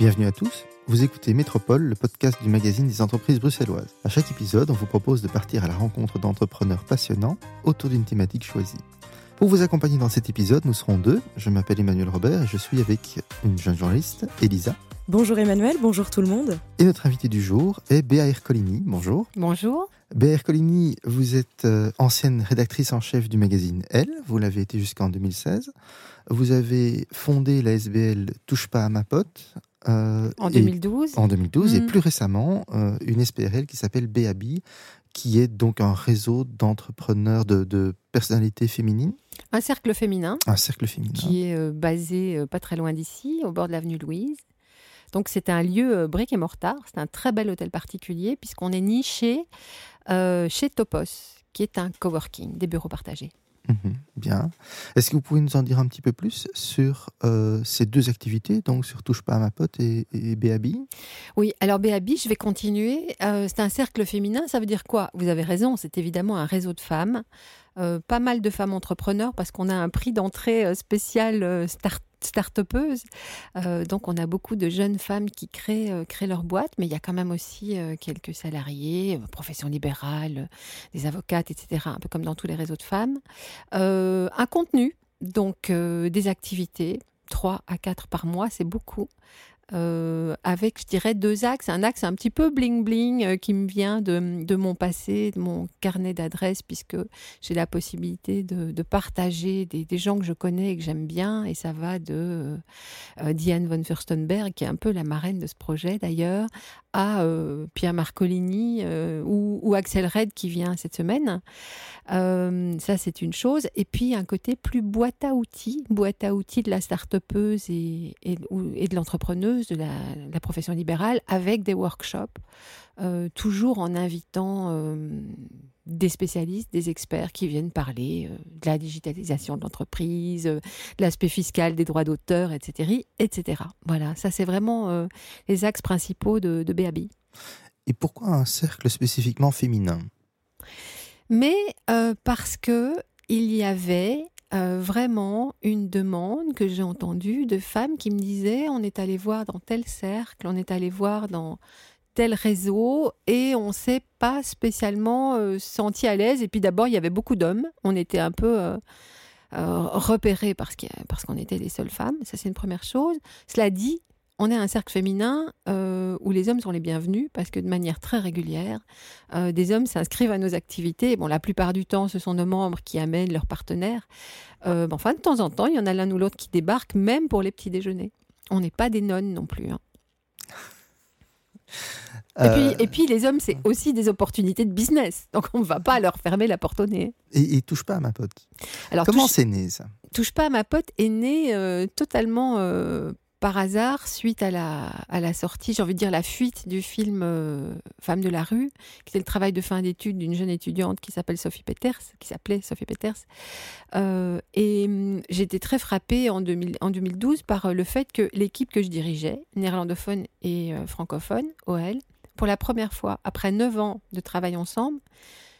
Bienvenue à tous. Vous écoutez Métropole, le podcast du magazine des entreprises bruxelloises. À chaque épisode, on vous propose de partir à la rencontre d'entrepreneurs passionnants autour d'une thématique choisie. Pour vous accompagner dans cet épisode, nous serons deux. Je m'appelle Emmanuel Robert et je suis avec une jeune journaliste, Elisa. Bonjour Emmanuel, bonjour tout le monde. Et notre invité du jour est Béa Ercolini. Bonjour. Bonjour. Béa Ercolini, vous êtes euh, ancienne rédactrice en chef du magazine Elle. Vous l'avez été jusqu'en 2016. Vous avez fondé la SBL Touche pas à ma pote. Euh, en 2012. En 2012 et Mm. plus récemment euh, une SPRL qui s'appelle BABI, qui est donc un réseau d'entrepreneurs, de, de personnalités féminines, Un cercle féminin un cercle féminin. qui est euh, basé euh, pas très loin d'ici, au bord de l'avenue Louise. Donc c'est un lieu brique et mortar, c'est un très bel hôtel particulier puisqu'on est niché chez Topos, qui est un coworking, des bureaux partagés. Mhm, bien. Est-ce que vous pouvez nous en dire un petit peu plus sur euh, ces deux activités, donc sur Touche pas à ma pote et, et BABI Oui, alors BAB, je vais continuer. Euh, c'est un cercle féminin, ça veut dire quoi? Vous avez raison, c'est évidemment un réseau de femmes. Euh, pas mal de femmes entrepreneurs parce qu'on a un prix d'entrée spécial start start-upeuses. Euh, donc on a beaucoup de jeunes femmes qui créent, euh, créent leur boîte, mais il y a quand même aussi euh, quelques salariés, profession libérale, des avocates, etc. Un peu comme dans tous les réseaux de femmes. Un contenu, donc des activités, 3 à 4 par mois, c'est beaucoup. Euh, avec, je dirais, deux axes. Un axe un petit peu bling-bling euh, qui me vient de, de mon passé, de mon carnet d'adresses, puisque j'ai la possibilité de, de partager des, gens que je connais et que j'aime bien. Et ça va de euh, Diane von Furstenberg, qui est un peu la marraine de ce projet d'ailleurs, à euh, Pierre Marcolini euh, ou, Axel Red qui vient cette semaine. Euh, ça, c'est une chose. Et puis, un côté plus boîte à outils, boîte à outils de la start-upeuse et, de l'entrepreneuse, de la profession libérale, avec des workshops, euh, toujours en invitant euh, des spécialistes, des experts qui viennent parler euh, de la digitalisation de l'entreprise, de l'aspect fiscal des droits d'auteur, etc., etc. Voilà, ça, c'est vraiment les axes principaux de, de BAB. Et pourquoi un cercle spécifiquement féminin? Mais parce que il y avait euh, vraiment une demande que j'ai entendue de femmes qui me disaient on est allé voir dans tel cercle, on est allé voir dans tel réseau et on s'est pas spécialement euh, senti à l'aise. Et puis d'abord, il y avait beaucoup d'hommes. On était un peu euh, euh, repérés parce a- parce qu'on était les seules femmes. Ça, c'est une première chose. Cela dit, on est un cercle féminin où les hommes sont les bienvenus parce que de manière très régulière, des hommes s'inscrivent à nos activités. Bon, la plupart du temps, ce sont nos membres qui amènent leurs partenaires. Mais enfin, de temps en temps, il y en a l'un ou l'autre qui débarque, même pour les petits déjeuners. On n'est pas des nonnes non plus. hein. Et, Euh, puis, et puis, les hommes, c'est aussi des opportunités de business. Donc, on ne va pas leur fermer la porte au nez. et, et Touche pas à ma pote. Alors, Comment c'est né ça? Touche pas à ma pote est né euh, totalement euh, par hasard suite à la, à la sortie, j'ai envie de dire la fuite du film euh, Femme de la rue, qui était le travail de fin d'études d'une jeune étudiante qui s'appelle Sophie Peters, qui s'appelait Sophie Peters. Euh, et hum, j'étais très frappée en, 2000 en 2012 par le fait que l'équipe que je dirigeais, néerlandophone et euh, francophone, OL, pour la première fois, après neuf ans de travail ensemble,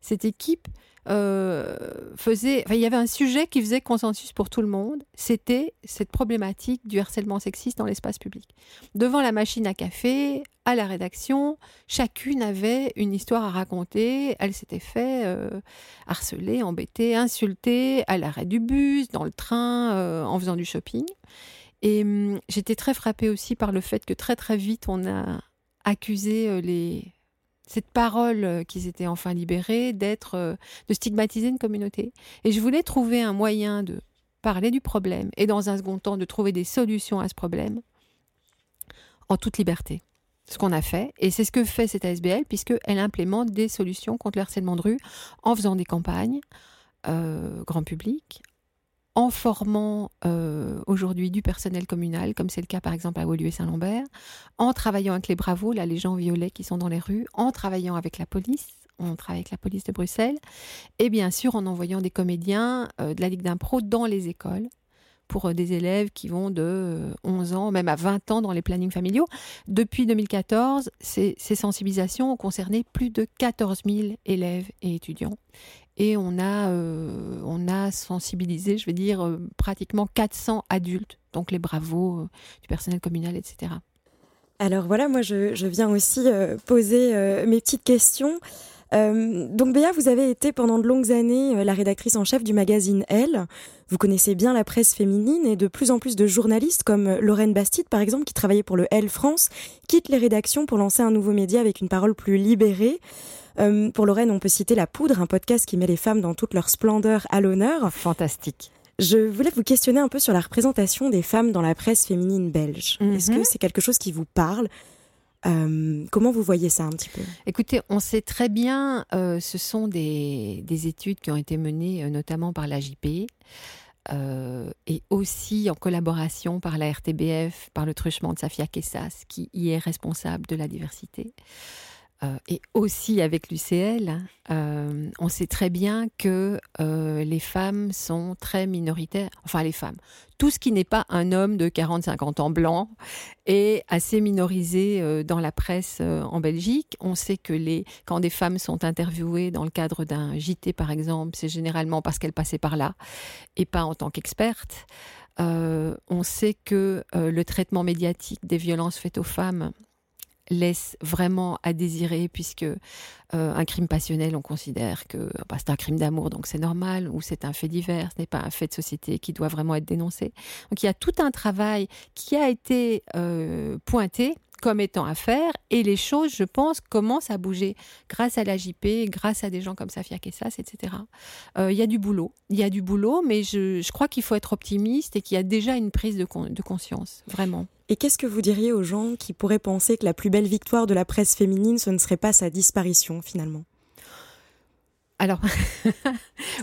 cette équipe euh, faisait, il y avait un sujet qui faisait consensus pour tout le monde. C'était cette problématique du harcèlement sexiste dans l'espace public. Devant la machine à café, à la rédaction, chacune avait une histoire à raconter. Elle s'était fait euh, harceler, embêter, insulter à l'arrêt du bus, dans le train, euh, en faisant du shopping. Et hum, j'étais très frappée aussi par le fait que très très vite on a accusé euh, cette parole euh, qu'ils étaient enfin libérés d'être euh, de stigmatiser une communauté. Et je voulais trouver un moyen de parler du problème et dans un second temps de trouver des solutions à ce problème en toute liberté. Ce qu'on a fait, et c'est ce que fait cette ASBL, puisqu'elle implémente des solutions contre le harcèlement de rue en faisant des campagnes grand public, en formant euh, aujourd'hui du personnel communal, comme c'est le cas par exemple à Woluwe Saint-Lambert, en travaillant avec les bravos, là les gens violets qui sont dans les rues, en travaillant avec la police, on travaille avec la police de Bruxelles, et bien sûr en envoyant des comédiens euh, de la Ligue d'impro dans les écoles pour euh, des élèves qui vont de euh, 11 ans, même à 20 ans dans les plannings familiaux. Depuis 2014, ces, ces sensibilisations ont concerné plus de 14 000 élèves et étudiants. Et on a, euh, on a sensibilisé, je vais dire, euh, pratiquement 400 adultes, donc les bravos euh, du personnel communal, etc. Alors voilà, moi je, viens aussi poser mes petites questions. donc Béa, vous avez été pendant de longues années la rédactrice en chef du magazine Elle. Vous connaissez bien la presse féminine et de plus en plus de journalistes comme Lorraine Bastide par exemple qui travaillait pour le Elle France quittent les rédactions pour lancer un nouveau média avec une parole plus libérée. Euh, pour Lorraine, on peut citer La Poudre, un podcast qui met les femmes dans toute leur splendeur à l'honneur. Fantastique. Je voulais vous questionner un peu sur la représentation des femmes dans la presse féminine belge. Est-ce que mhm. c'est quelque chose qui vous parle? Euh, comment vous voyez ça un petit peu? Écoutez, on sait très bien, euh, ce sont des, études qui ont été menées euh, notamment par l'AJP et aussi en collaboration par la RTBF, par le truchement de Safia Kessas, qui y est responsable de la diversité. Euh, et aussi avec l'UCL, euh, on sait très bien que euh, les femmes sont très minoritaires, enfin les femmes, tout ce qui n'est pas un homme de 40-50 ans blanc est assez minorisé dans la presse en Belgique. On sait que les, quand des femmes sont interviewées dans le cadre d'un JT par exemple, c'est généralement parce qu'elles passaient par là et pas en tant qu'expertes. on sait que le traitement médiatique des violences faites aux femmes laisse vraiment à désirer puisque euh, un crime passionnel, on considère que bah, c'est un crime d'amour, donc c'est normal, ou c'est un fait divers, ce n'est pas un fait de société qui doit vraiment être dénoncé. Donc il y a tout un travail qui a été euh, pointé comme étant à faire et les choses, je pense, commencent à bouger grâce à la JP, grâce à des gens comme Safia Kessas, etc. Euh, il y a du boulot, il y a du boulot, mais je, crois qu'il faut être optimiste et qu'il y a déjà une prise de, de conscience, vraiment. Et qu'est-ce que vous diriez aux gens qui pourraient penser que la plus belle victoire de la presse féminine, ce ne serait pas sa disparition finalement? Alors,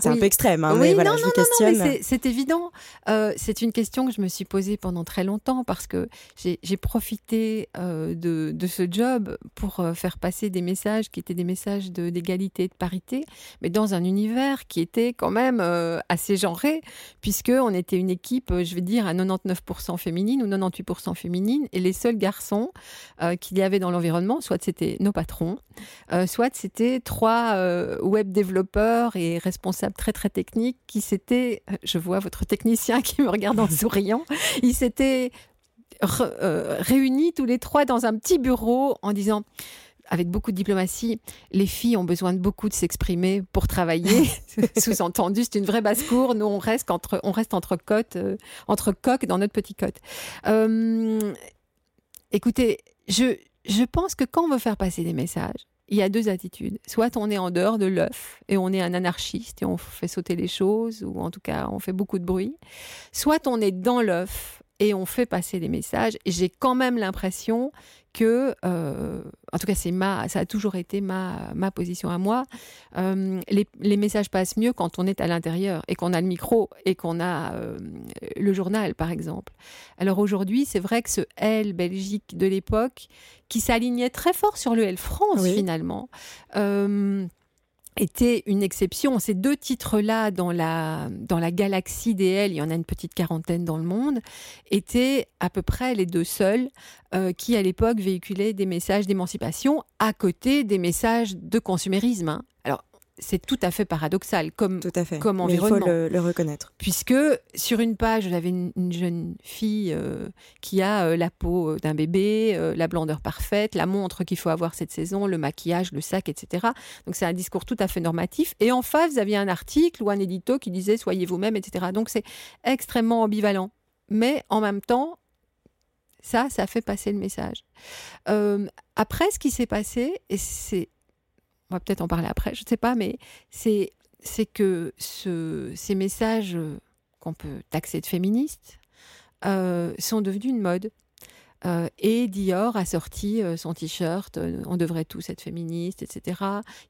c'est un peu extrême, hein, mais voilà, je vous questionne. c'est évident. Euh, c'est une question que je me suis posée pendant très longtemps parce que j'ai profité euh, de, de, ce job pour euh, faire passer des messages qui étaient des messages d'égalité et de parité, mais dans un univers qui était quand même assez genré, puisque on était une équipe, je vais dire, à 99% féminine ou 98% féminine, et les seuls garçons qu'il y avait dans l'environnement, soit c'était nos patrons, soit c'était trois web développeurs développeurs et responsables très très techniques qui s'étaient, je vois votre technicien qui me regarde en souriant, ils s'étaient euh, réunis tous les trois dans un petit bureau en disant avec beaucoup de diplomatie, les filles ont besoin de beaucoup de s'exprimer pour travailler. Sous-entendu, c'est une vraie basse-cour. Nous, on reste entre, on reste entre côtes, euh, entre coques dans notre petit côte. Euh, écoutez, je, je pense que quand on veut faire passer des messages, il y a deux attitudes. Soit on est en dehors de l'œuf et on est un anarchiste et on fait sauter les choses, ou en tout cas on fait beaucoup de bruit. Soit on est dans l'œuf et on fait passer des messages. Et j'ai quand même l'impression que, euh, en tout cas, c'est ma, ça a toujours été ma, ma position à moi. Euh, les, les, messages passent mieux quand on est à l'intérieur et qu'on a le micro et qu'on a euh, le journal, par exemple. Alors aujourd'hui, c'est vrai que ce L Belgique de l'époque, qui s'alignait très fort sur le L France finalement était une exception. Ces deux titres-là, dans la, dans la galaxie des L, il y en a une petite quarantaine dans le monde, étaient à peu près les deux seuls euh, qui, à l'époque, véhiculaient des messages d'émancipation à côté des messages de consumérisme. Hein. Alors, c'est tout à fait paradoxal comme, tout à fait. comme environnement. il faut le, reconnaître. Puisque sur une page, j'avais une, une, jeune fille euh, qui a euh, la peau euh, d'un bébé, la blondeur parfaite, la montre qu'il faut avoir cette saison, le maquillage, le sac, etc. Donc c'est un discours tout à fait normatif. Et en face, vous aviez un article ou un édito qui disait soyez vous-même, etc. Donc c'est extrêmement ambivalent. Mais en même temps, ça, ça fait passer le message. après, ce qui s'est passé, et c'est on va peut-être en parler après, je ne sais pas, mais c'est que ce, ces messages euh, qu'on peut taxer de féministes euh, sont devenus une mode. Euh, et Dior a sorti euh, son t-shirt, euh, on devrait tous être féministes, etc.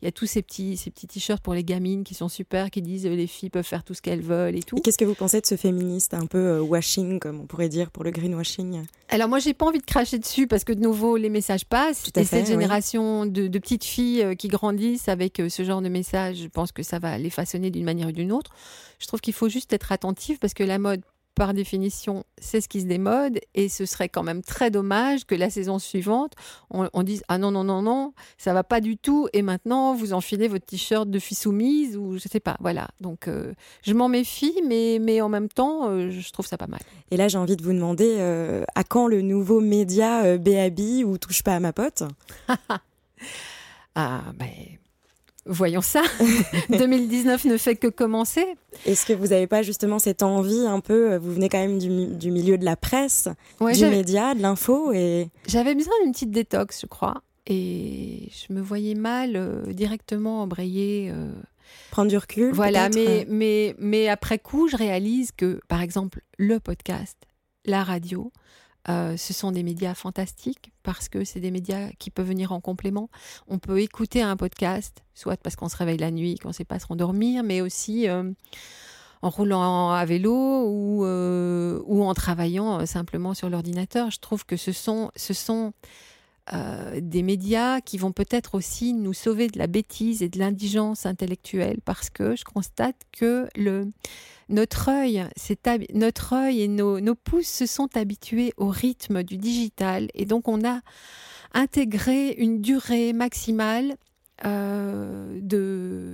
Il y a tous ces petits, ces petits t-shirts pour les gamines qui sont super, qui disent les filles peuvent faire tout ce qu'elles veulent et tout. qu'est-ce que vous pensez de ce féministe un peu washing, comme on pourrait dire pour le greenwashing? Alors moi, j'ai pas envie de cracher dessus parce que de nouveau, les messages passent. et cette génération de, de, petites filles qui grandissent avec ce genre de messages, je pense que ça va les façonner d'une manière ou d'une autre. Je trouve qu'il faut juste être attentif parce que la mode par définition, c'est ce qui se démode et ce serait quand même très dommage que la saison suivante, on, dise ah non non non non, ça va pas du tout et maintenant vous enfilez votre t-shirt de fille soumise ou je sais pas, voilà. Donc euh, je m'en méfie, mais mais en même temps, euh, je trouve ça pas mal. Et là, j'ai envie de vous demander euh, à quand le nouveau média BAB ou touche pas à ma pote? Ah ben Voyons ça. 2019 ne fait que commencer. Est-ce que vous n'avez pas justement cette envie un peu, euh, vous venez quand même du, milieu de la presse, du média, de l'info et... J'avais besoin d'une petite détox, je crois. Et je me voyais mal euh, directement embrayer. Euh, Prendre du recul. Voilà, mais, mais, mais après coup, je réalise que, par exemple, le podcast, la radio, euh, ce sont des médias fantastiques parce que c'est des médias qui peuvent venir en complément. On peut écouter un podcast, soit parce qu'on se réveille la nuit, qu'on ne sait pas se rendormir, mais aussi euh, en roulant à vélo ou, euh, en travaillant simplement sur l'ordinateur. Je trouve que ce sont des médias qui vont peut-être aussi nous sauver de la bêtise et de l'indigence intellectuelle parce que je constate que le notre œil, notre œil et nos, nos, pouces se sont habitués au rythme du digital et donc on a intégré une durée maximale euh,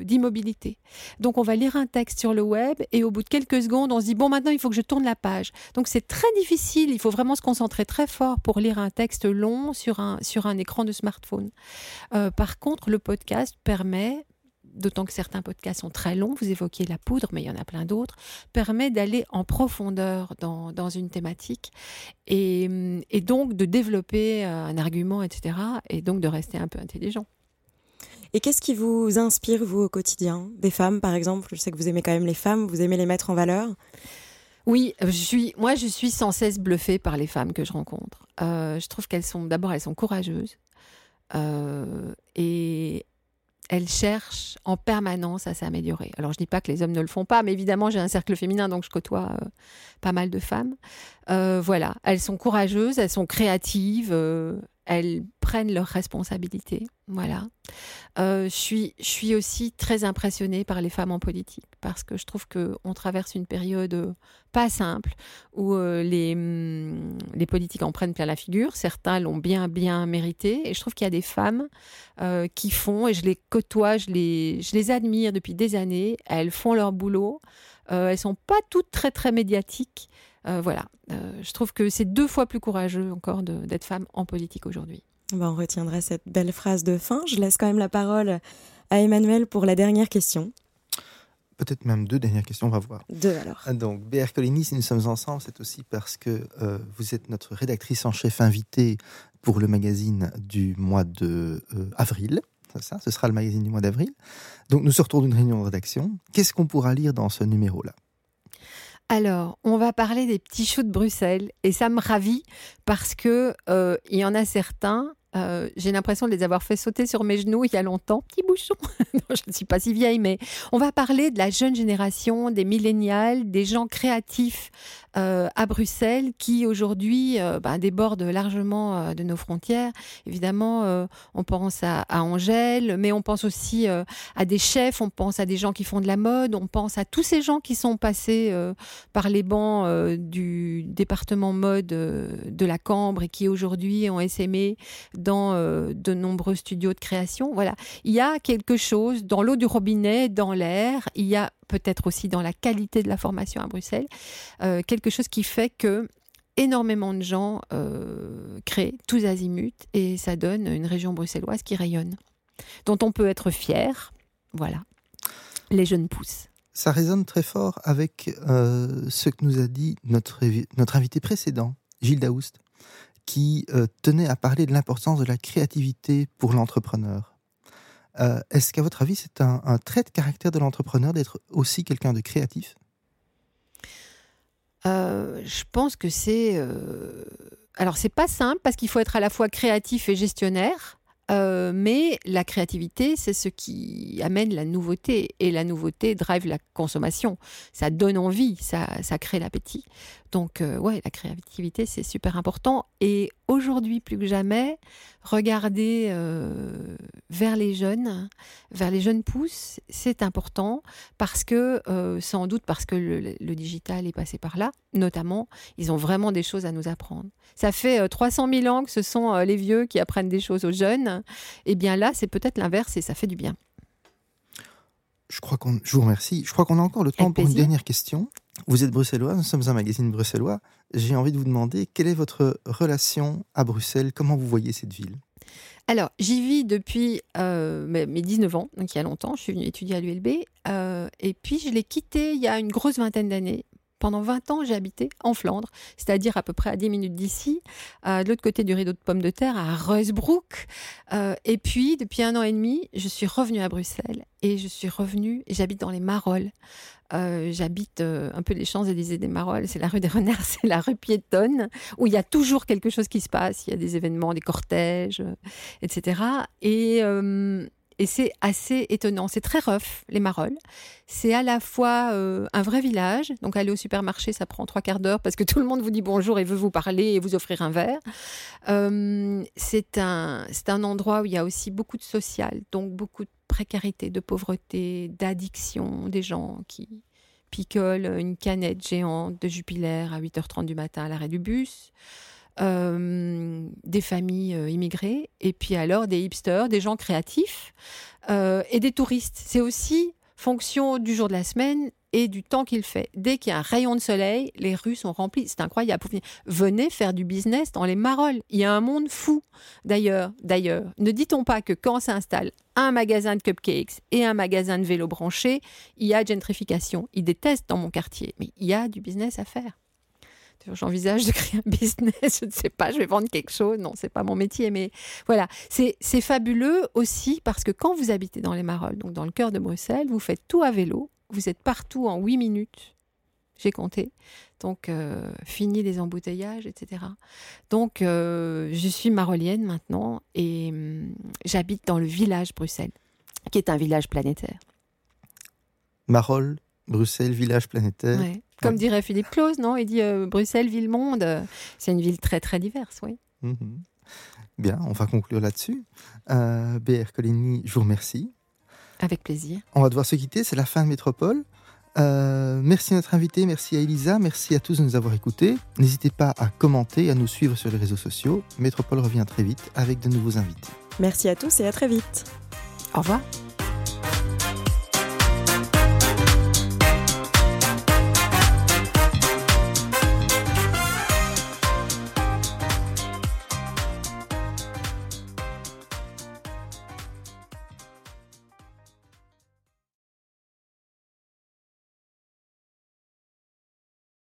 d'immobilité. Donc on va lire un texte sur le web et au bout de quelques secondes on se dit bon maintenant il faut que je tourne la page. Donc c'est très difficile, il faut vraiment se concentrer très fort pour lire un texte long sur un, sur un écran de smartphone. Euh, par contre le podcast permet d'autant que certains podcasts sont très longs, vous évoquiez la poudre, mais il y en a plein d'autres, permet d'aller en profondeur dans, dans une thématique et, et, donc de développer euh, un argument, etc. Et donc de rester un peu intelligent. Et qu'est-ce qui vous inspire, vous, au quotidien? Des femmes, par exemple? Je sais que vous aimez quand même les femmes, vous aimez les mettre en valeur? Oui, je suis, moi je suis sans cesse bluffée par les femmes que je rencontre. Euh, je trouve qu'elles sont, d'abord, elles sont courageuses euh, et elles cherchent en permanence à s'améliorer. Alors je dis pas que les hommes ne le font pas, mais évidemment j'ai un cercle féminin donc je côtoie euh, pas mal de femmes. Euh, voilà, elles sont courageuses, elles sont créatives, euh, elles prennent leurs responsabilités. Voilà. Euh, je, suis, aussi très impressionnée par les femmes en politique parce que je trouve qu'on traverse une période euh, pas simple où euh, les, hum, les politiques en prennent plein la figure. Certains l'ont bien, bien mérité. Et je trouve qu'il y a des femmes qui font, et je les côtoie, je les, je les admire depuis des années. Elles font leur boulot. elles sont pas toutes très, très médiatiques. Voilà, je trouve que c'est deux fois plus courageux encore d'être femme en politique aujourd'hui. Ben, on retiendra cette belle phrase de fin. Je laisse quand même la parole à Emmanuel pour la dernière question. Peut-être même deux dernières questions, on va voir. Deux alors. Ah, donc, BR Coligny, si nous sommes ensemble, c'est aussi parce que euh, vous êtes notre rédactrice en chef invitée pour le magazine du mois de euh, avril. Ça, ce sera le magazine du mois d'avril. Donc, nous sortons d'une réunion de rédaction. Qu'est-ce qu'on pourra lire dans ce numéro-là? Alors, on va parler des petits choux de Bruxelles et ça me ravit parce que euh, il y en a certains euh, j'ai l'impression de les avoir fait sauter sur mes genoux il y a longtemps. Petit bouchon. je ne suis pas si vieille, mais on va parler de la jeune génération, des millénials, des gens créatifs euh, à Bruxelles qui aujourd'hui euh, ben, débordent largement de nos frontières. Évidemment, on pense à, Angèle, mais on pense aussi à des chefs, on pense à des gens qui font de la mode, on pense à tous ces gens qui sont passés par les bancs du département mode de la Cambre et qui aujourd'hui ont essaimé dans euh, de nombreux studios de création. Voilà, il y a quelque chose dans l'eau du robinet, dans l'air, il y a peut-être aussi dans la qualité de la formation à Bruxelles, euh, quelque chose qui fait que énormément de gens euh, créent tous azimuts et ça donne une région bruxelloise qui rayonne, dont on peut être fier. Voilà, les jeunes pousses. Ça résonne très fort avec ce que nous a dit notre, notre invité précédent, Gilles Daoust qui euh, tenait à parler de l'importance de la créativité pour l'entrepreneur. Euh, est-ce qu'à votre avis, c'est un, trait de caractère de l'entrepreneur d'être aussi quelqu'un de créatif? Euh, Je pense que c'est... Alors, c'est pas simple parce qu'il faut être à la fois créatif et gestionnaire. Euh, mais la créativité, c'est ce qui amène la nouveauté. Et la nouveauté drive la consommation. Ça donne envie, ça, ça crée l'appétit. Donc, euh, ouais, la créativité, c'est super important. Et aujourd'hui, plus que jamais, regarder euh, vers les jeunes, vers les jeunes pousses, c'est important parce que, euh, sans doute parce que le, digital est passé par là, notamment, ils ont vraiment des choses à nous apprendre. Ça fait 300 000 ans que ce sont les vieux qui apprennent des choses aux jeunes. Et eh bien là, c'est peut-être l'inverse et ça fait du bien. Je crois qu'on, je vous remercie. Je crois qu'on a encore le temps pour une dernière question. Vous êtes bruxellois, nous sommes un magazine bruxellois. J'ai envie de vous demander quelle est votre relation à Bruxelles? Comment vous voyez cette ville? Alors, j'y vis depuis euh, mes 19 ans, donc il y a longtemps. Je suis venue étudier à l'ULB. Euh, et puis, je l'ai quitté il y a une grosse vingtaine d'années. Pendant 20 ans, j'ai habité en Flandre, c'est-à-dire à peu près à 10 minutes d'ici, de l'autre côté du rideau de pommes de terre, à Reusbrook. Euh, et puis, depuis un an et demi, je suis revenue à Bruxelles et je suis revenue, j'habite dans les Marolles. Euh, j'habite euh, un peu les Champs-Élysées des Marolles, c'est la rue des Renards, c'est la rue piétonne, où il y a toujours quelque chose qui se passe, il y a des événements, des cortèges, euh, etc. Et, et c'est assez étonnant, c'est très rough, les Marolles. C'est à la fois un vrai village, donc aller au supermarché, ça prend trois quarts d'heure parce que tout le monde vous dit bonjour et veut vous parler et vous offrir un verre. c'est un, un endroit où il y a aussi beaucoup de social, donc beaucoup de précarité, de pauvreté, d'addiction, des gens qui picolent une canette géante de Jupiler à 8h30 du matin à l'arrêt du bus, euh, des familles euh, immigrées, et puis alors des hipsters, des gens créatifs euh, et des touristes. C'est aussi fonction du jour de la semaine et du temps qu'il fait. Dès qu'il y a un rayon de soleil, les rues sont remplies. C'est incroyable. Venez faire du business dans les Marolles. Il y a un monde fou. D'ailleurs, d'ailleurs, ne dit-on pas que quand s'installe un magasin de cupcakes et un magasin de vélos branchés, il y a gentrification. Ils détestent dans mon quartier, mais il y a du business à faire. J'envisage de créer un business, je ne sais pas, je vais vendre quelque chose. Non, c'est pas mon métier, mais voilà. C'est fabuleux aussi parce que quand vous habitez dans les Marolles, donc dans le cœur de Bruxelles, vous faites tout à vélo, vous êtes partout en 8 minutes. J'ai compté. Donc, euh, fini les embouteillages, etc. Donc, euh, je suis marolienne maintenant et hum, j'habite dans le village Bruxelles, qui est un village planétaire. Marolles, Bruxelles, village planétaire. Comme dirait Philippe Claus, non? Il dit euh, Bruxelles, ville-monde. C'est une ville très, très diverse, oui. Mhm. Bien, on va conclure là-dessus. BR Coligny, je vous remercie. Avec plaisir. On va devoir se quitter, c'est la fin de Métropole. Euh, merci à notre invité, merci à Elisa, merci à tous de nous avoir écoutés. N'hésitez pas à commenter, à nous suivre sur les réseaux sociaux. Métropole revient très vite avec de nouveaux invités. Merci à tous et à très vite. Au revoir.